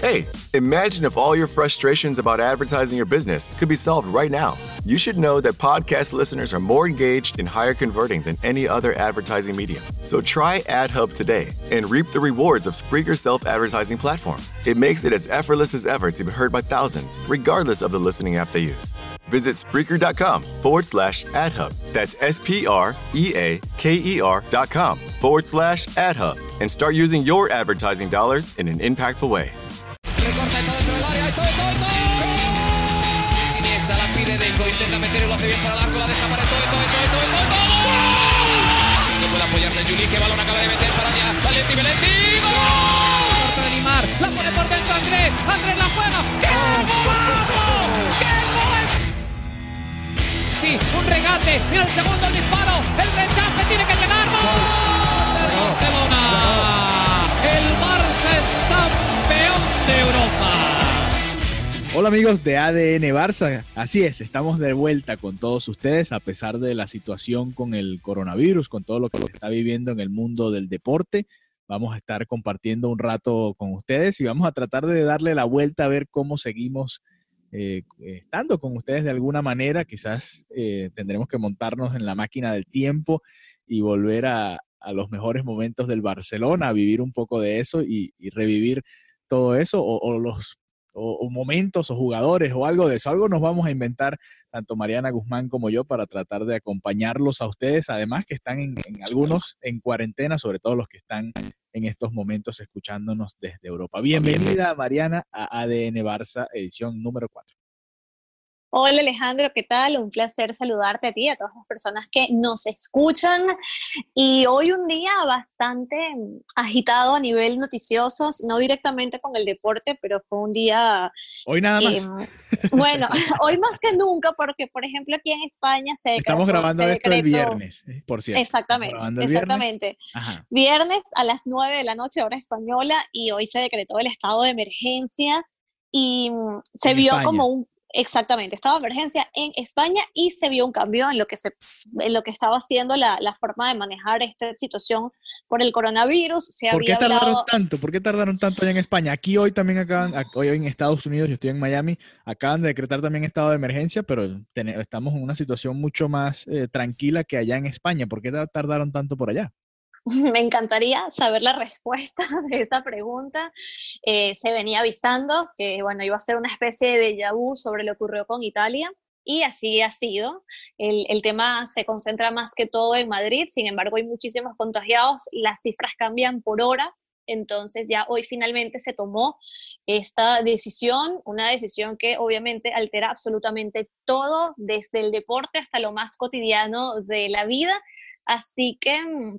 Hey, imagine if all your frustrations about advertising your business could be solved right now. You should know that podcast listeners are more engaged and higher converting than any other advertising medium. So try AdHub today and reap the rewards of Spreaker's self advertising platform. It makes it as effortless as ever to be heard by thousands, regardless of the listening app they use. Visit Spreaker.com forward slash AdHub. That's S P R E A K E R dot com forward slash AdHub and start using your advertising dollars in an impactful way. Hace bien para Larso. La deja para todo, todo, todo, todo, todo, todo. No puede apoyarse Juli. Que balón acaba de meter para allá. Valenti, Valenti. ¡Gol! De Neymar. La pone por dentro Andrés. Andrés la juega. ¡Qué golazo! ¡Qué gol! Sí, un regate. Mira el segundo Hola amigos de ADN Barça, así es, estamos de vuelta con todos ustedes a pesar de la situación con el coronavirus, con todo lo que se está viviendo en el mundo del deporte. Vamos a estar compartiendo un rato con ustedes y vamos a tratar de darle la vuelta a ver cómo seguimos eh, estando con ustedes de alguna manera. Quizás eh, tendremos que montarnos en la máquina del tiempo y volver a, los mejores momentos del Barcelona, a vivir un poco de eso y, revivir todo eso o los o, o, momentos o jugadores o algo de eso. Algo nos vamos a inventar, tanto Mariana Guzmán como yo, para tratar de acompañarlos a ustedes, además que están en, en algunos en cuarentena, sobre todo los que están en estos momentos escuchándonos desde Europa. Bienvenida, Mariana, a ADN Barça, edición número 4. Hola Alejandro, ¿qué tal? Un placer saludarte a ti, a todas las personas que nos escuchan. Y hoy un día bastante agitado a nivel noticioso, no directamente con el deporte, pero fue un día... Hoy nada más. Eh, bueno, hoy más que nunca, porque por ejemplo aquí en España se... Estamos grabando se esto el viernes, eh, por cierto. Exactamente, exactamente. Viernes. viernes a las 9 de la noche, hora española, y hoy se decretó el estado de emergencia y se En vio España. como un Exactamente, estaba emergencia en España y se vio un cambio en lo que, se, en lo que estaba haciendo la, la forma de manejar esta situación por el coronavirus. Se ¿Por qué tardaron hablado- tanto? ¿Por qué tardaron tanto allá en España? Aquí hoy también acaban, ac- hoy en Estados Unidos, yo estoy en Miami, acaban de decretar también estado de emergencia, pero tene- estamos en una situación mucho más eh, tranquila que allá en España. ¿Por qué ta- tardaron tanto por allá? Me encantaría saber la respuesta de esa pregunta. Eh, se venía avisando que bueno, iba a ser una especie de vu sobre lo que ocurrió con Italia. Y así ha sido. El, el tema se concentra más que todo en Madrid, sin embargo hay muchísimos contagiados, las cifras cambian por hora, entonces ya hoy finalmente se tomó esta decisión, una decisión que obviamente altera absolutamente todo, desde el deporte hasta lo más cotidiano de la vida. Así que mm,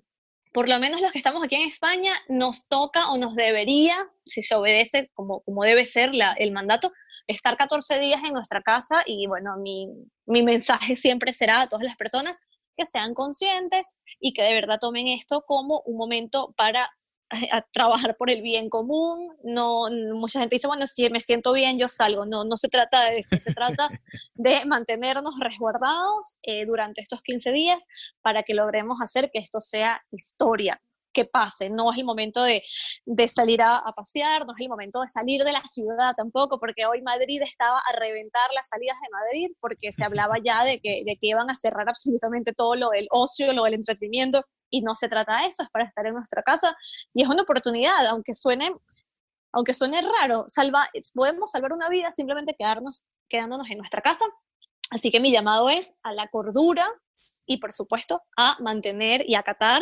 por lo menos los que estamos aquí en España, nos toca o nos debería, si se obedece como, como debe ser el mandato, estar 14 días en nuestra casa y bueno, mi, mi mensaje siempre será a todas las personas que sean conscientes y que de verdad tomen esto como un momento para a trabajar por el bien común. No, mucha gente dice, bueno, si me siento bien, yo salgo. No, no se trata de eso, se trata de mantenernos resguardados eh, durante estos 15 días para que logremos hacer que esto sea historia, que pase. No es el momento de, de salir a, a, pasear, no es el momento de salir de la ciudad tampoco, porque hoy Madrid estaba a reventar las salidas de Madrid, porque se hablaba ya de que, de que iban a cerrar absolutamente todo lo del ocio, lo del entretenimiento, y no se trata de eso, es para estar en nuestra casa y es una oportunidad, aunque suene, aunque suene raro, salva, podemos salvar una vida simplemente quedarnos, quedándonos en nuestra casa. Así que mi llamado es a la cordura y por supuesto a mantener y acatar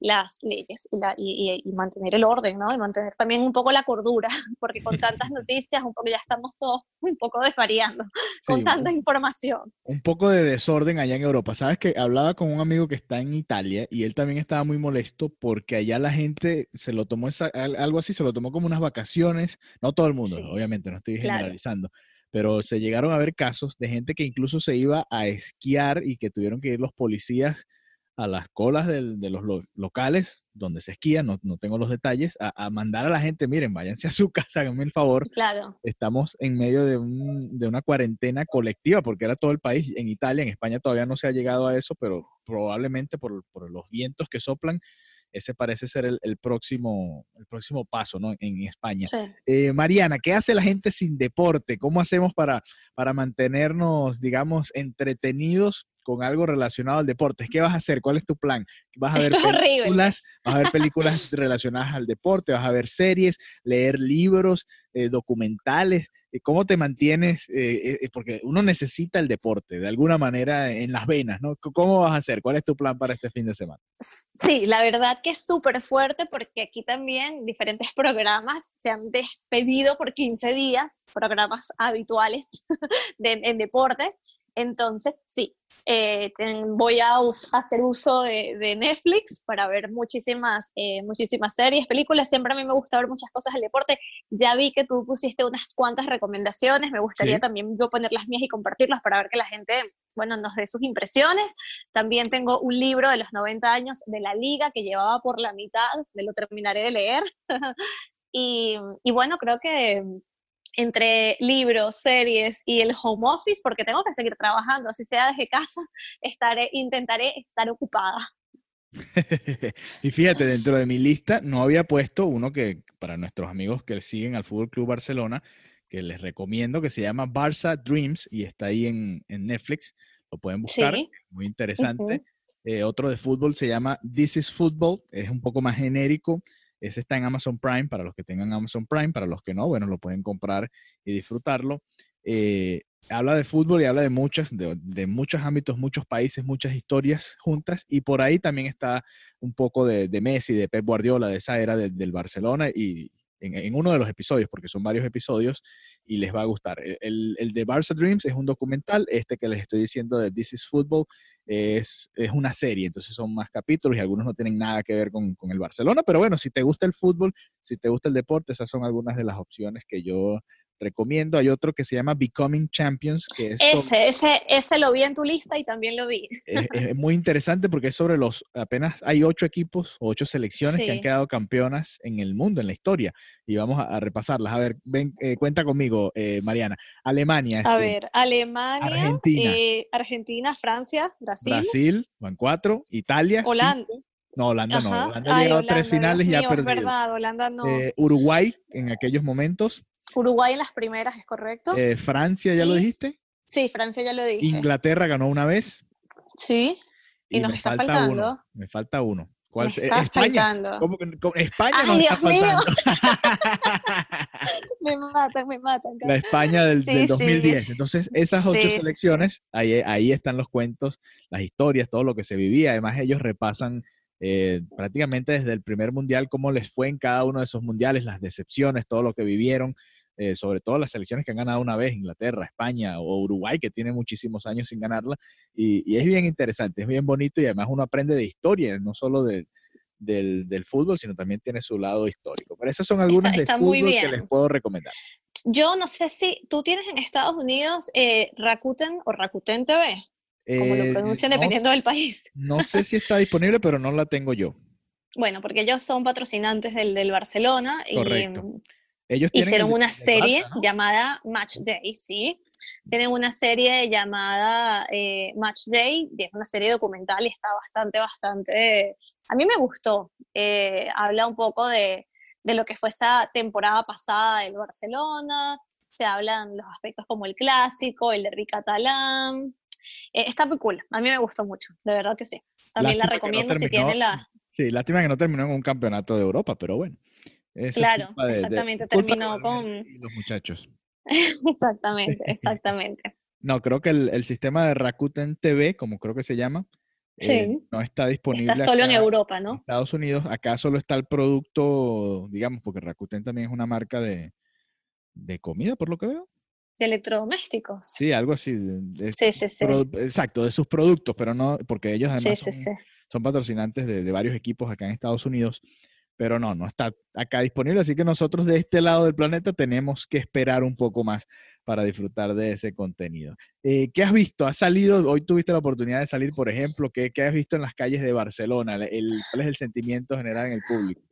las leyes y, la, y, y, mantener el orden, ¿no? Y mantener también un poco la cordura, porque con tantas noticias un poco ya estamos todos un poco desvariando con sí, tanta un, información. Un poco de desorden allá en Europa. Sabes que hablaba con un amigo que está en Italia y él también estaba muy molesto porque allá la gente se lo tomó esa, algo así, se lo tomó como unas vacaciones, no todo el mundo, sí. obviamente, no estoy generalizando. Claro pero se llegaron a ver casos de gente que incluso se iba a esquiar y que tuvieron que ir los policías a las colas del, de los lo, locales donde se esquía, no, no tengo los detalles, a, a, mandar a la gente, miren, váyanse a su casa, háganme el favor. Claro. Estamos en medio de, un, de una cuarentena colectiva, porque era todo el país, en Italia, en España todavía no se ha llegado a eso, pero probablemente por, por los vientos que soplan ese parece ser el, próximo, el próximo paso ¿no? en España. Sí. Eh, Mariana, ¿qué hace la gente sin deporte? ¿Cómo hacemos para, para mantenernos, digamos, entretenidos con algo relacionado al deporte. ¿Qué vas a hacer? ¿Cuál es tu plan? ¿Vas a ver películas? ¿Vas a ver películas relacionadas al deporte? ¿Vas a ver series? ¿Leer libros? Eh, ¿Documentales? Eh, ¿Cómo te mantienes? Eh, porque uno necesita el deporte de alguna manera en las venas, ¿no? ¿Cómo vas a hacer? ¿Cuál es tu plan para este fin de semana? Sí, la verdad que es súper fuerte porque aquí también diferentes programas se han despedido por 15 días, programas habituales de, en deportes. Entonces, sí, eh, voy a hacer uso de, Netflix para ver muchísimas, eh, muchísimas series, películas. Siempre a mí me gusta ver muchas cosas del deporte. Ya vi que tú pusiste unas cuantas recomendaciones. Me gustaría también yo poner las mías y compartirlas para ver que la gente, bueno, nos dé sus impresiones. También tengo un libro de los 90 años de la liga que llevaba por la mitad, me lo terminaré de leer. y, y bueno, creo que entre libros, series y el home office, porque tengo que seguir trabajando, así sea desde casa, estaré, intentaré estar ocupada. y fíjate, dentro de mi lista no había puesto uno que para nuestros amigos que siguen al Fútbol Club Barcelona, que les recomiendo, que se llama Barça Dreams y está ahí en, Netflix, lo pueden buscar, muy interesante. Eh, otro de fútbol se llama This is Football, es un poco más genérico, ese está en Amazon Prime para los que tengan Amazon Prime, para los que no, bueno, lo pueden comprar y disfrutarlo. Eh, habla de fútbol y habla de muchos, de, muchos ámbitos, muchos países, muchas historias juntas. Y por ahí también está un poco de, Messi, de Pep Guardiola, de esa era del Barcelona y, en, uno de los episodios, porque son varios episodios, y les va a gustar. El, el, de Barça Dreams es un documental, este que les estoy diciendo de This is Football es, es una serie, entonces son más capítulos y algunos no tienen nada que ver con, con el Barcelona, pero bueno, si te gusta el fútbol, si te gusta el deporte, esas son algunas de las opciones que yo recomiendo. Hay otro que se llama Becoming Champions, que es... Ese, ese, ese lo vi en tu lista y también lo vi. Es, muy interesante porque es sobre los, apenas hay ocho equipos, ocho selecciones que han quedado campeonas en el mundo, en la historia, y vamos a, repasarlas. A ver, ven, eh, cuenta conmigo, eh, Mariana. Alemania. A ver, Alemania, Argentina. Eh, Argentina, Francia, Brasil. Brasil, van cuatro, Italia. Holanda. No, Holanda no. Holanda ha llegado a tres finales y ha perdido. verdad, Holanda no. Uruguay en aquellos momentos. Uruguay en las primeras, ¿es correcto? Eh, Francia, ¿ya lo dijiste? Sí, Francia ya lo dije. Inglaterra ganó una vez. Sí. Y, nos está falta faltando. Uno. Me falta uno. ¿Cuál? Me está España. Faltando. ¿Cómo que, España Ay, nos Dios está mío. faltando. me matan, me matan. La España del, 2010. Entonces, esas ocho selecciones, ahí, ahí están los cuentos, las historias, todo lo que se vivía. Además, ellos repasan eh, prácticamente desde el primer mundial cómo les fue en cada uno de esos mundiales, las decepciones, todo lo que vivieron. Eh, sobre todo las selecciones que han ganado una vez, Inglaterra, España o Uruguay, que tiene muchísimos años sin ganarla. Y, es bien interesante, es bien bonito y además uno aprende de historia, no solo del, del, fútbol, sino también tiene su lado histórico. Pero esas son algunas de fútbol que les puedo recomendar. Yo no sé si tú tienes en Estados Unidos eh, Rakuten o Rakuten TV, como lo eh, pronuncian dependiendo del país. No sé si está disponible, pero no la tengo yo. Bueno, porque ellos son patrocinantes del, del Barcelona Correcto. y ellos hicieron una serie llamada Match Day, ¿sí? Tienen una serie llamada eh, Match Day, y es una serie documental y está bastante, bastante... A mí me gustó. Eh, habla un poco de, de, lo que fue esa temporada pasada del Barcelona, se hablan los aspectos como el clásico, el de Ricatalán. Eh, está muy cool, a mí me gustó mucho, de verdad que sí. También la recomiendo si tienen la... Sí, lástima que no terminó en un campeonato de Europa, pero bueno claro, exactamente, terminó con... Los muchachos. exactamente, exactamente. no, creo que el, sistema de Rakuten TV, como creo que se llama, eh, no está disponible. Está solo en Europa, ¿no? En Estados Unidos, acá solo está el producto, digamos, porque Rakuten también es una marca de, de comida, por lo que veo. De electrodomésticos. Sí, algo así. sí, sí, sí. exacto, de sus productos, pero no, porque ellos además son, patrocinantes de, de, varios equipos acá en Estados Unidos pero no, no está acá disponible, así que nosotros de este lado del planeta tenemos que esperar un poco más para disfrutar de ese contenido. Eh, ¿Qué has visto? ¿Has salido, hoy tuviste la oportunidad de salir, por ejemplo, ¿qué, has visto en las calles de Barcelona? El, ¿Cuál es el sentimiento general en el público?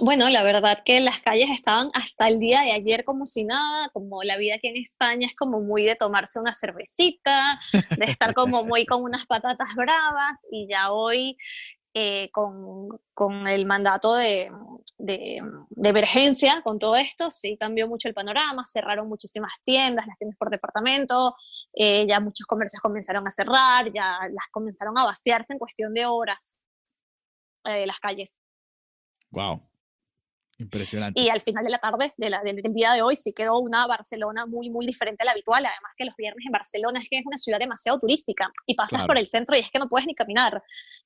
Bueno, la verdad que las calles estaban hasta el día de ayer como si nada, como la vida aquí en España es como muy de tomarse una cervecita, de estar como muy con unas patatas bravas y ya hoy eh, con, con, el mandato de, de, emergencia, con todo esto, sí cambió mucho el panorama, cerraron muchísimas tiendas, las tiendas por departamento, eh, ya muchos comercios comenzaron a cerrar, ya las comenzaron a vaciarse en cuestión de horas eh, las calles. Wow. Impresionante. Y al final de la tarde, de la, del, día de hoy, sí quedó una Barcelona muy, muy diferente a la habitual. Además que los viernes en Barcelona es que es una ciudad demasiado turística y pasas por el centro y es que no puedes ni caminar.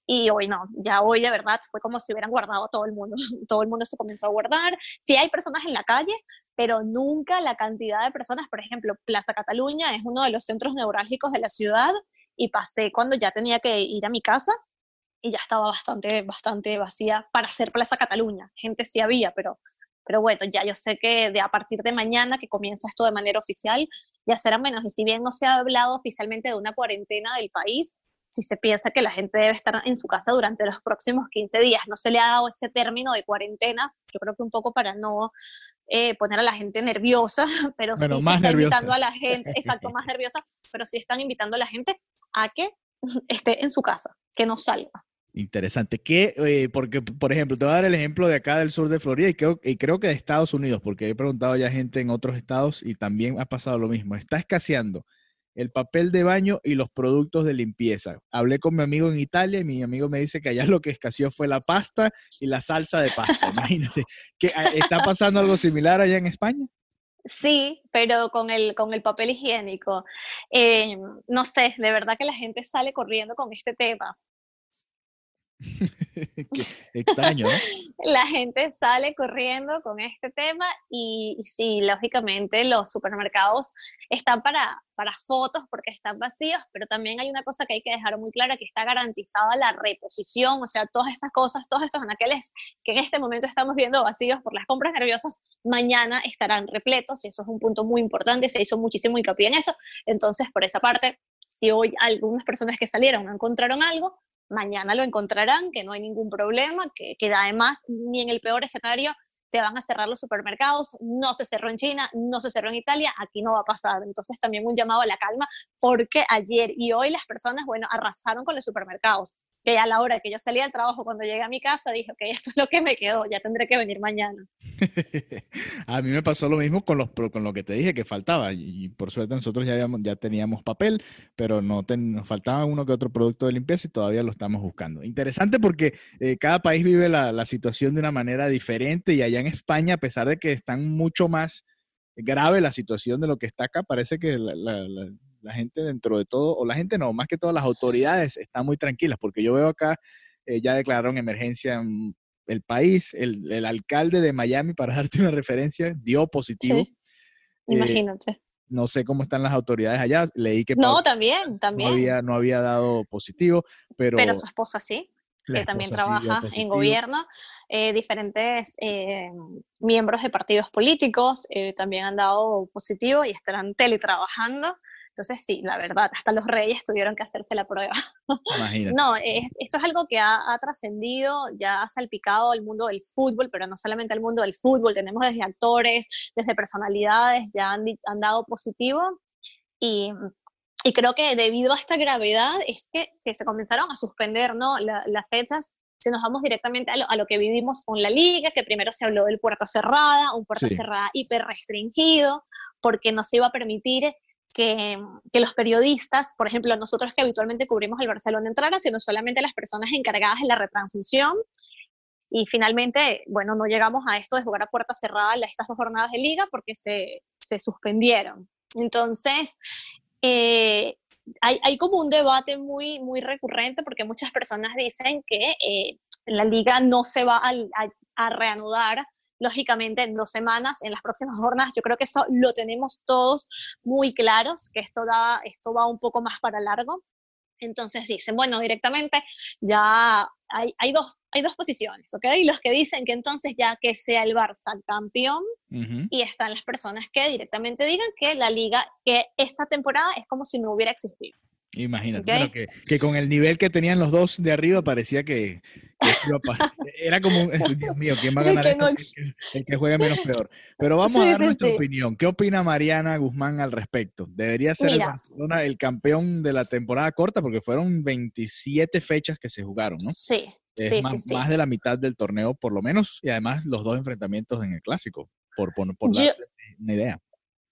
Y hoy no, ya hoy de verdad fue como si hubieran guardado todo el mundo. todo el mundo se comenzó a guardar. Sí hay personas en la calle, pero nunca la cantidad de personas. Por ejemplo, Plaza Cataluña es uno de los centros neurálgicos de la ciudad y pasé cuando ya tenía que ir a mi casa y ya estaba bastante, bastante vacía para hacer Plaza Cataluña. Gente sí había, pero, pero bueno, ya yo sé que de a partir de mañana que comienza esto de manera oficial, ya será menos. Y si bien no se ha hablado oficialmente de una cuarentena del país, si se piensa que la gente debe estar en su casa durante los próximos 15 días, no se le ha dado ese término de cuarentena, yo creo que un poco para no eh, poner a la gente nerviosa, pero sí se está invitando a la gente, exacto, más nerviosa, pero sí están invitando a la gente a que esté en su casa, que no salga. Interesante. ¿Qué, eh, porque, por ejemplo, te voy a dar el ejemplo de acá del sur de Florida y creo, y creo que de Estados Unidos, porque he preguntado ya gente en otros estados y también ha pasado lo mismo. Está escaseando el papel de baño y los productos de limpieza. Hablé con mi amigo en Italia y mi amigo me dice que allá lo que escaseó fue la pasta y la salsa de pasta. Imagínate. ¿Qué, ¿Está pasando algo similar allá en España? Sí, pero con el, con el papel higiénico. Eh, no sé, de verdad que la gente sale corriendo con este tema. extraño, ¿no? La gente sale corriendo con este tema y, sí, lógicamente los supermercados están para, para fotos porque están vacíos, pero también hay una cosa que hay que dejar muy clara, que está garantizada la reposición, o sea, todas estas cosas, todos estos anaqueles que en este momento estamos viendo vacíos por las compras nerviosas, mañana estarán repletos y eso es un punto muy importante, se hizo muchísimo hincapié en eso, entonces por esa parte, si hoy algunas personas que salieron encontraron algo, mañana lo encontrarán, que no hay ningún problema, que, además ni en el peor escenario se van a cerrar los supermercados, no se cerró en China, no se cerró en Italia, aquí no va a pasar. Entonces también un llamado a la calma, porque ayer y hoy las personas, bueno, arrasaron con los supermercados que a la hora que yo salía del trabajo, cuando llegué a mi casa, dije, ok, esto es lo que me quedó, ya tendré que venir mañana. a mí me pasó lo mismo con, los, con lo que te dije que faltaba, y por suerte nosotros ya, ya teníamos papel, pero no nos faltaba uno que otro producto de limpieza y todavía lo estamos buscando. Interesante porque eh, cada país vive la, la situación de una manera diferente y allá en España, a pesar de que están mucho más grave la situación de lo que está acá, parece que la gente dentro de todo, o la gente no, más que todas las autoridades están muy tranquilas, porque yo veo acá, eh, ya declararon emergencia en el país, el, alcalde de Miami, para darte una referencia, dio positivo. Sí. Eh, Imagínate. no sé cómo están las autoridades allá, leí que... No, también, también. No había, no había dado positivo, pero... Pero su esposa sí que también trabaja en gobierno, eh, diferentes miembros de partidos políticos también han dado positivo y estarán teletrabajando. Entonces, sí, la verdad, hasta los reyes tuvieron que hacerse la prueba. no, esto es algo que ha, trascendido, ya ha salpicado al mundo del fútbol, pero no solamente al mundo del fútbol, tenemos desde actores, desde personalidades, ya han, dado positivo. Y, y, creo que debido a esta gravedad es que, que se comenzaron a suspender ¿no? las fechas si nos vamos directamente a lo, a lo, que vivimos con la liga, que primero se habló del puerta cerrada, un puerta cerrada hiper restringido, porque no se iba a permitir que, los periodistas, por ejemplo, nosotros que habitualmente cubrimos el Barcelona entraran, sino solamente las personas encargadas de la retransmisión. Y finalmente, bueno, no llegamos a esto de jugar a puerta cerrada estas dos jornadas de liga porque se, se suspendieron. Entonces, eh, hay, hay, como un debate muy, muy recurrente porque muchas personas dicen que eh, la liga no se va a, a reanudar lógicamente en dos semanas, en las próximas jornadas, yo creo que eso lo tenemos todos muy claros, que esto, da, esto va un poco más para largo. Entonces dicen, bueno, directamente ya hay, hay, dos, hay dos posiciones, ¿ok? Los que dicen que entonces ya que sea el Barça campeón y están las personas que directamente digan que la liga, que esta temporada es como si no hubiera existido. Imagínate, que, que, con el nivel que tenían los dos de arriba parecía que, era como, Dios mío, ¿quién va a ganar esto? El, que juegue menos peor. Pero vamos a dar nuestra opinión. ¿Qué opina Mariana Guzmán al respecto? ¿Debería ser el Barcelona el campeón de la temporada corta? Porque fueron 27 fechas que se jugaron, ¿no? Sí, Es más, más, de la mitad del torneo, por lo menos, y además los dos enfrentamientos en el clásico, por, por, por dar una idea.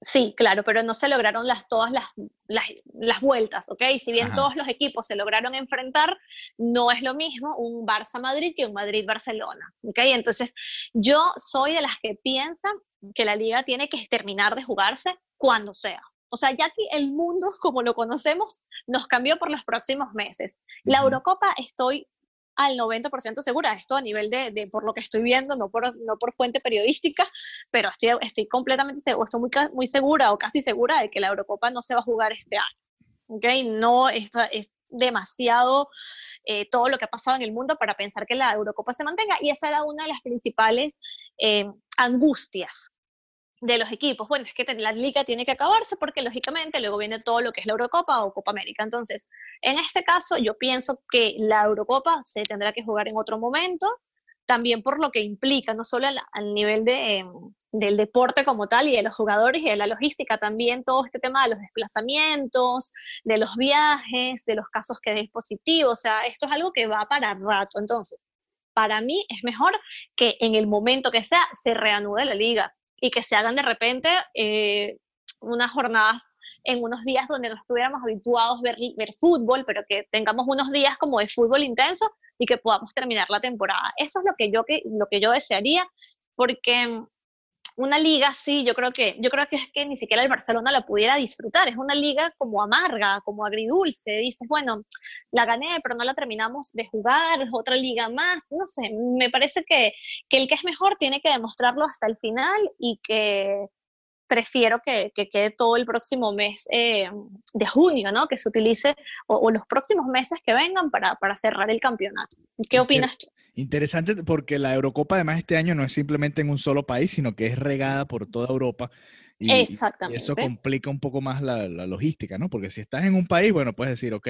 Sí, claro, pero no se lograron las, todas las, las, vueltas, ¿ok? Si bien todos los equipos se lograron enfrentar, no es lo mismo un Barça-Madrid que un Madrid-Barcelona, ¿ok? Entonces, yo soy de las que piensan que la liga tiene que terminar de jugarse cuando sea. O sea, ya que el mundo como lo conocemos nos cambió por los próximos meses. La Eurocopa estoy al 90% segura, esto a nivel de, por lo que estoy viendo, no por, no por fuente periodística, pero estoy, estoy completamente segura, estoy muy, muy segura o casi segura de que la Eurocopa no se va a jugar este año. ¿okay? No, esto es demasiado eh, todo lo que ha pasado en el mundo para pensar que la Eurocopa se mantenga y esa era una de las principales eh, angustias de los equipos. Bueno, es que la liga tiene que acabarse porque lógicamente luego viene todo lo que es la Eurocopa o Copa América. Entonces, en este caso yo pienso que la Eurocopa se tendrá que jugar en otro momento, también por lo que implica, no solo al, nivel de, em, del deporte como tal y de los jugadores y de la logística, también todo este tema de los desplazamientos, de los viajes, de los casos que es positivo, o sea, esto es algo que va para rato. Entonces, para mí es mejor que en el momento que sea se reanude la liga y que se hagan de repente eh, unas jornadas en unos días donde no estuviéramos habituados a ver, ver fútbol, pero que tengamos unos días como de fútbol intenso y que podamos terminar la temporada. Eso es lo que yo, que, lo que yo desearía, porque una liga así, yo creo que yo creo que es que ni siquiera el Barcelona la pudiera disfrutar, es una liga como amarga, como agridulce, dices, bueno, la gané, pero no la terminamos de jugar, es otra liga más, no sé, me parece que, que el que es mejor tiene que demostrarlo hasta el final y que prefiero que, que, quede todo el próximo mes eh, de junio, ¿no? Que se utilice, o, los próximos meses que vengan para, para cerrar el campeonato. ¿Qué opinas tú? Interesante porque la Eurocopa además este año no es simplemente en un solo país, sino que es regada por toda Europa. Y, Exactamente. Y eso complica un poco más la, la, logística, ¿no? Porque si estás en un país, bueno, puedes decir, ok,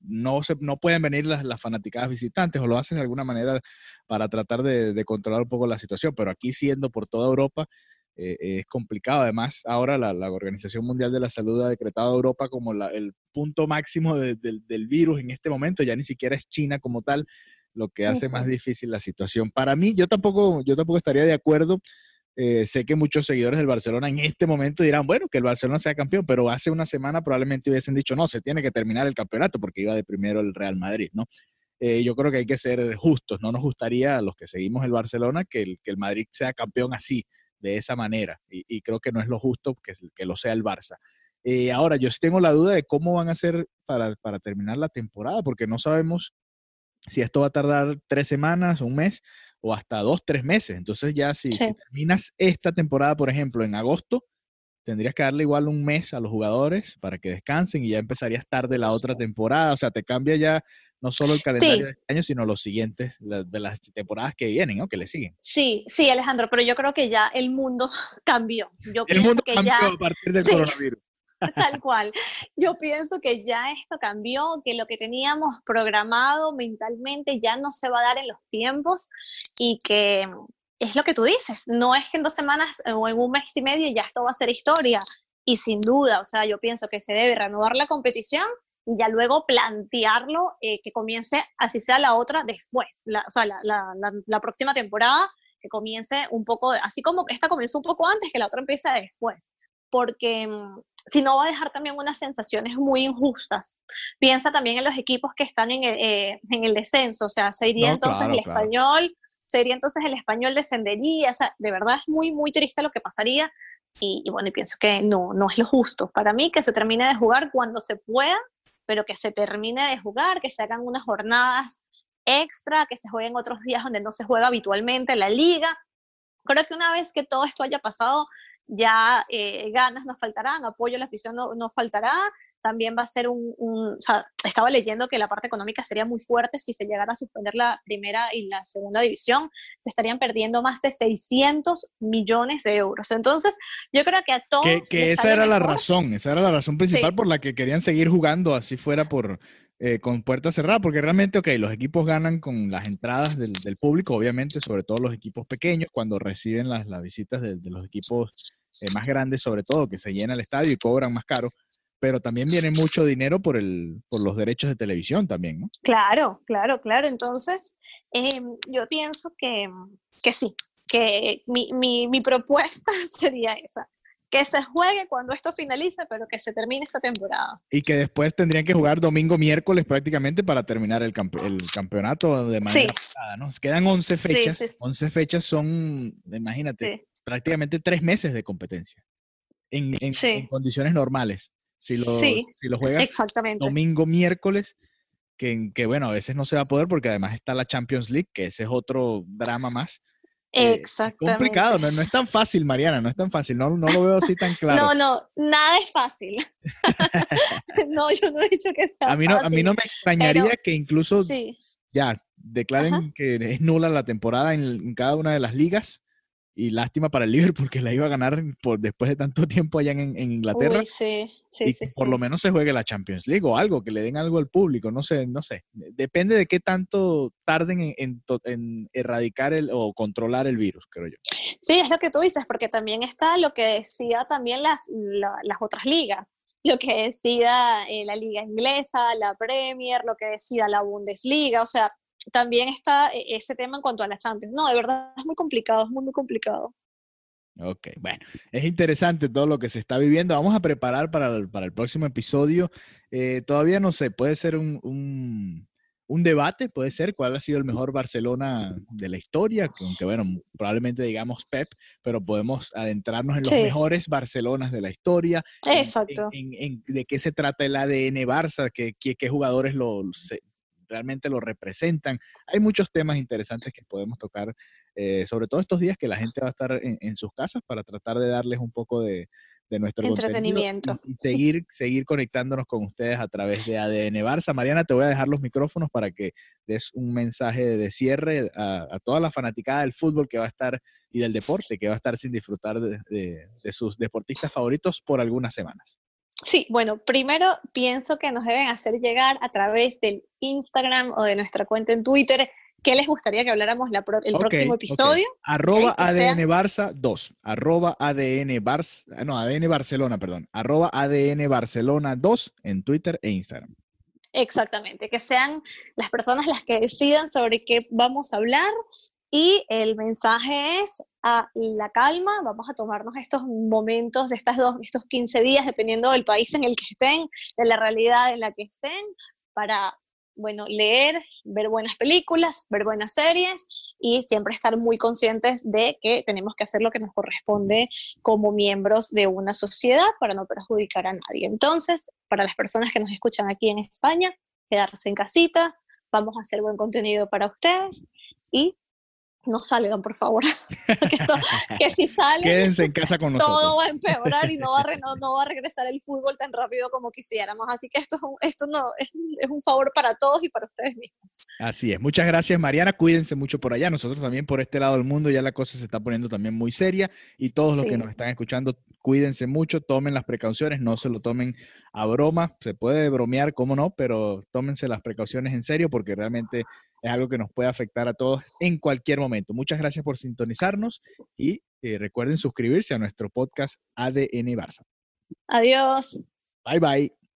no, se, no pueden venir las, las fanaticadas visitantes o lo haces de alguna manera para tratar de, de controlar un poco la situación, pero aquí siendo por toda Europa, eh, es complicado. Además, ahora la, Organización Mundial de la Salud ha decretado a Europa como el punto máximo del virus en este momento, ya ni siquiera es China como tal, lo que hace más difícil la situación. Para mí, yo tampoco, yo tampoco estaría de acuerdo. Eh, sé que muchos seguidores del Barcelona en este momento dirán, bueno, que el Barcelona sea campeón, pero hace una semana probablemente hubiesen dicho, no, se tiene que terminar el campeonato porque iba de primero el Real Madrid, ¿no? Eh, yo creo que hay que ser justos, no nos gustaría a los que seguimos el Barcelona que el, que el Madrid sea campeón así, de esa manera. Y, creo que no es lo justo que, que lo sea el Barça. Eh, ahora, yo sí tengo la duda de cómo van a hacer para, para, terminar la temporada, porque no sabemos si esto va a tardar tres semanas, un mes o hasta dos, tres meses. Entonces ya si, si terminas esta temporada, por ejemplo, en agosto, tendrías que darle igual un mes a los jugadores para que descansen y ya empezarías tarde la otra temporada. O sea, te cambia ya no solo el calendario de este año, sino los siguientes, de las temporadas que vienen, ¿no? Que le siguen. Sí, sí, Alejandro, pero yo creo que ya el mundo cambió. Yo el mundo cambió a partir del coronavirus. Tal cual. Yo pienso que ya esto cambió, que lo que teníamos programado mentalmente ya no se va a dar en los tiempos y que es lo que tú dices, no es que en dos semanas o en un mes y medio ya esto va a ser historia. Y sin duda, o sea, yo pienso que se debe renovar la competición y ya luego plantearlo eh, que comience, así sea la otra después, la, o sea, la, la, la, próxima temporada que comience un poco, así como esta comenzó un poco antes, que la otra empiece después, porque mm, si no va a dejar también unas sensaciones muy injustas. Piensa también en los equipos que están en el, eh, en el descenso, o sea, se iría entonces el español, se iría entonces el español descendería, o sea, de verdad es muy, muy triste lo que pasaría. Y, y bueno, y pienso que no, no es lo justo. Para mí, que se termine de jugar cuando se pueda pero que se termine de jugar, que se hagan unas jornadas extra, que se jueguen otros días donde no se juega habitualmente la liga. Creo que una vez que todo esto haya pasado, ya eh, ganas nos faltarán, apoyo a la afición no, no faltará, también va a ser un, o sea, estaba leyendo que la parte económica sería muy fuerte si se llegara a suspender la primera y la segunda división, se estarían perdiendo más de 600 millones de euros. Entonces, yo creo que a todos... Que, esa era la razón, esa era la razón principal por la que querían seguir jugando así fuera por... Eh, con puertas cerradas, porque realmente, ok, los equipos ganan con las entradas del, del público, obviamente, sobre todo los equipos pequeños, cuando reciben las, las visitas de, de los equipos eh, más grandes, sobre todo, que se llena el estadio y cobran más caro pero también viene mucho dinero por, el, por los derechos de televisión también, ¿no? Claro, claro, claro. Entonces, em, yo pienso que, que sí, que mi, mi, mi propuesta sería esa que se juegue cuando esto finalice, pero que se termine esta temporada. Y que después tendrían que jugar domingo, miércoles prácticamente para terminar el, el campeonato de manera sí. ¿no? Quedan 11 fechas. Sí, sí, 11 fechas son, imagínate, prácticamente tres meses de competencia en, en, en condiciones normales. Si lo, si lo juegas Exactamente. domingo, miércoles, que, que bueno, a veces no se va a poder porque además está la Champions League, que ese es otro drama más. Exactamente. Es complicado, no, no, es tan fácil, Mariana, no es tan fácil, no, no lo veo así tan claro. No, no, nada es fácil. no, yo no he dicho que sea a mí no, fácil, A mí no me extrañaría pero, que incluso sí. ya declaren Ajá. que es nula la temporada en, en, cada una de las ligas y lástima para el Liverpool que la iba a ganar por, después de tanto tiempo allá en, en Inglaterra. Uy, sí, sí, y sí, por lo menos se juegue la Champions League o algo, que le den algo al público, no sé, no sé. Depende de qué tanto tarden en, en, en erradicar el, o controlar el virus, creo yo. Sí, es lo que tú dices, porque también está lo que decía también las, la, las otras ligas lo que decida eh, la liga inglesa, la Premier, lo que decida la Bundesliga, o sea, también está e-, ese tema en cuanto a la Champions. No, de verdad es muy complicado, es muy, muy complicado. Ok, bueno, es interesante todo lo que se está viviendo. Vamos a preparar para el, para el próximo episodio. Eh, todavía no sé, puede ser un, un, un, debate, puede ser cuál ha sido el mejor Barcelona de la historia, aunque bueno, probablemente digamos Pep, pero podemos adentrarnos en los sí. mejores Barcelonas de la historia. Exacto. En, en, en, de qué se trata el ADN Barça, qué, qué, qué jugadores lo, se, realmente lo representan. Hay muchos temas interesantes que podemos tocar, eh, sobre todo estos días que la gente va a estar en, en sus casas para tratar de darles un poco de, de nuestro entretenimiento y, seguir, seguir conectándonos con ustedes a través de ADN Barça. Mariana, te voy a dejar los micrófonos para que des un mensaje de cierre a, a toda la fanaticada del fútbol que va a estar y del deporte que va a estar sin disfrutar de, de, de sus deportistas favoritos por algunas semanas. Sí, bueno, primero pienso que nos deben hacer llegar a través del Instagram o de nuestra cuenta en Twitter qué les gustaría que habláramos la pro, el okay, próximo episodio. Okay. Arroba ADN Barça 2, arroba ADN Barça, no, ADN Barcelona, perdón, arroba ADN Barcelona 2 en Twitter e Instagram. Exactamente, que sean las personas las que decidan sobre qué vamos a hablar y el mensaje es a la calma, vamos a tomarnos estos momentos, estas dos, estos 15 días, dependiendo del país en el que estén, de la realidad en la que estén, para, bueno, leer, ver buenas películas, ver buenas series y siempre estar muy conscientes de que tenemos que hacer lo que nos corresponde como miembros de una sociedad para no perjudicar a nadie. Entonces, para las personas que nos escuchan aquí en España, quedarse en casita, vamos a hacer buen contenido para ustedes y no salgan, por favor. que, esto, que, si salen, quédense en casa con nosotros. Todo va a empeorar y no va a, no, no va a regresar el fútbol tan rápido como quisiéramos. Así que esto, es un, esto no, es, es, un favor para todos y para ustedes mismos. Así es. Muchas gracias, Mariana. Cuídense mucho por allá. Nosotros también por este lado del mundo ya la cosa se está poniendo también muy seria y todos los sí. que nos están escuchando, cuídense mucho, tomen las precauciones, no se lo tomen a broma. Se puede bromear, cómo no, pero tómense las precauciones en serio porque realmente es algo que nos puede afectar a todos en cualquier momento. Muchas gracias por sintonizarnos y eh, recuerden suscribirse a nuestro podcast ADN Barça. Adiós. Bye bye.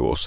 huevos.